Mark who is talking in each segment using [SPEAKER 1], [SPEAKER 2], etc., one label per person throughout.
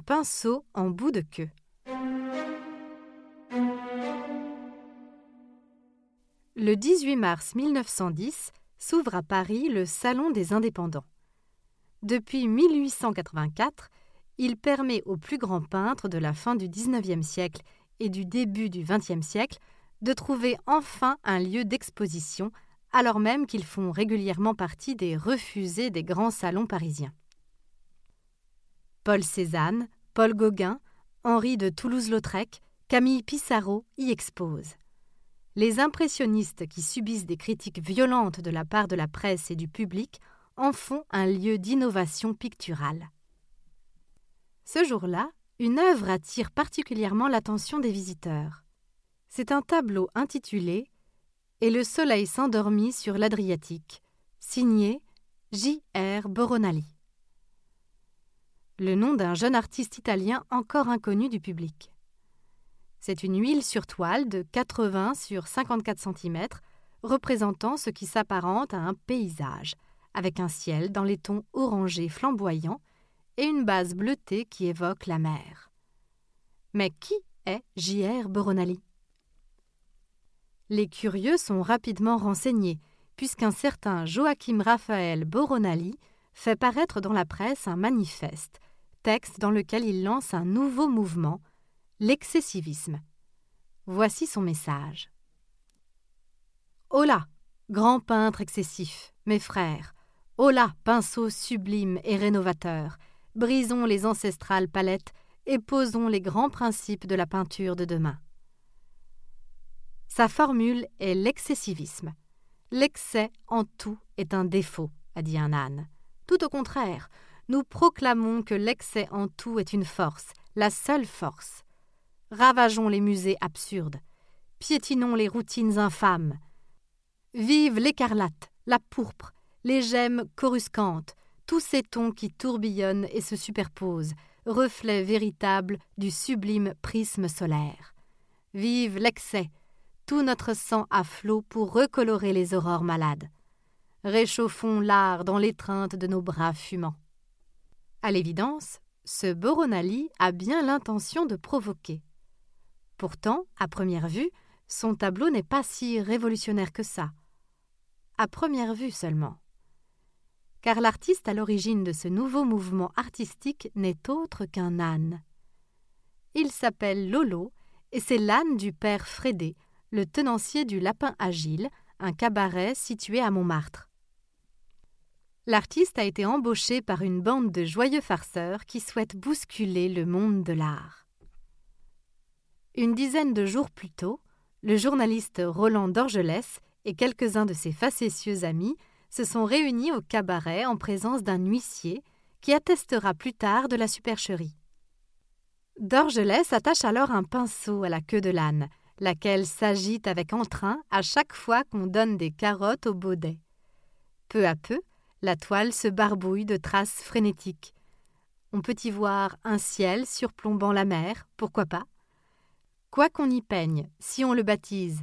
[SPEAKER 1] Pinceau en bout de queue. Le 18 mars 1910 s'ouvre à Paris le Salon des indépendants. Depuis 1884, il permet aux plus grands peintres de la fin du XIXe siècle et du début du XXe siècle de trouver enfin un lieu d'exposition, alors même qu'ils font régulièrement partie des refusés des grands salons parisiens. Paul Cézanne, Paul Gauguin, Henri de Toulouse-Lautrec, Camille Pissarro y exposent. Les impressionnistes qui subissent des critiques violentes de la part de la presse et du public en font un lieu d'innovation picturale. Ce jour-là, une œuvre attire particulièrement l'attention des visiteurs. C'est un tableau intitulé Et le soleil s'endormit sur l'Adriatique, signé J.R. Boronali. Le nom d'un jeune artiste italien encore inconnu du public. C'est une huile sur toile de 80 sur 54 cm, représentant ce qui s'apparente à un paysage, avec un ciel dans les tons orangés flamboyants et une base bleutée qui évoque la mer. Mais qui est J.R. Boronali? Les curieux sont rapidement renseignés, puisqu'un certain Joachim Raphaël Boronali fait paraître dans la presse un manifeste, texte dans lequel il lance un nouveau mouvement, l'excessivisme. Voici son message. Hola, grand peintre excessif, mes frères, hola, pinceau sublime et rénovateur, brisons les ancestrales palettes et posons les grands principes de la peinture de demain. Sa formule est l'excessivisme. L'excès en tout est un défaut, a dit un âne. Tout au contraire, nous proclamons que l'excès en tout est une force, la seule force. Ravageons les musées absurdes, piétinons les routines infâmes. Vive l'écarlate, la pourpre, les gemmes coruscantes, tous ces tons qui tourbillonnent et se superposent, reflets véritables du sublime prisme solaire. Vive l'excès, tout notre sang à flot pour recolorer les aurores malades. Réchauffons l'art dans l'étreinte de nos bras fumants. À l'évidence, ce Boronali a bien l'intention de provoquer. Pourtant, à première vue, son tableau n'est pas si révolutionnaire que ça. À première vue seulement car l'artiste à l'origine de ce nouveau mouvement artistique n'est autre qu'un âne. Il s'appelle Lolo, et c'est l'âne du père Frédé, le tenancier du Lapin Agile, un cabaret situé à Montmartre. L'artiste a été embauché par une bande de joyeux farceurs qui souhaitent bousculer le monde de l'art. Une dizaine de jours plus tôt, le journaliste Roland d'Orgelès et quelques-uns de ses facétieux amis se sont réunis au cabaret en présence d'un huissier qui attestera plus tard de la supercherie. Dorgelès attache alors un pinceau à la queue de l'âne, laquelle s'agite avec entrain à chaque fois qu'on donne des carottes au baudet. Peu à peu, la toile se barbouille de traces frénétiques. On peut y voir un ciel surplombant la mer, pourquoi pas? Quoi qu'on y peigne, si on le baptise,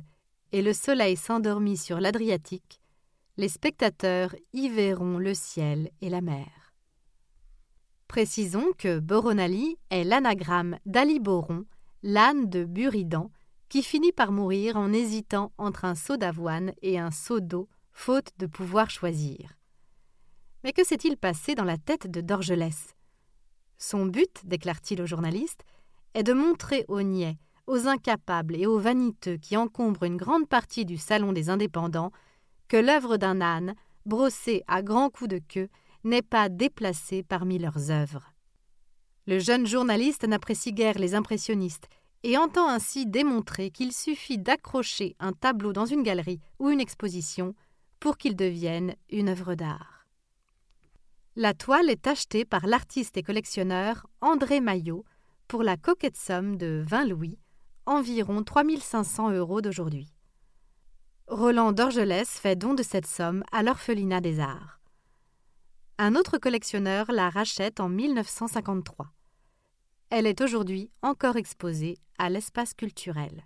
[SPEAKER 1] et le soleil s'endormit sur l'Adriatique, les spectateurs y verront le ciel et la mer. Précisons que Boronali est l'anagramme d'Ali Boron, l'âne de Buridan, qui finit par mourir en hésitant entre un seau d'avoine et un seau d'eau, faute de pouvoir choisir. Mais que s'est-il passé dans la tête de Dorgelès? Son but, déclare-t-il au journaliste, est de montrer aux niais, aux incapables et aux vaniteux qui encombrent une grande partie du salon des indépendants que l'œuvre d'un âne, brossée à grands coups de queue, n'est pas déplacée parmi leurs œuvres. Le jeune journaliste n'apprécie guère les impressionnistes et entend ainsi démontrer qu'il suffit d'accrocher un tableau dans une galerie ou une exposition pour qu'il devienne une œuvre d'art. La toile est achetée par l'artiste et collectionneur André Maillot pour la coquette somme de 20 louis, environ 3500 euros d'aujourd'hui. Roland d'Orgelès fait don de cette somme à l'orphelinat des arts. Un autre collectionneur la rachète en 1953. Elle est aujourd'hui encore exposée à l'espace culturel.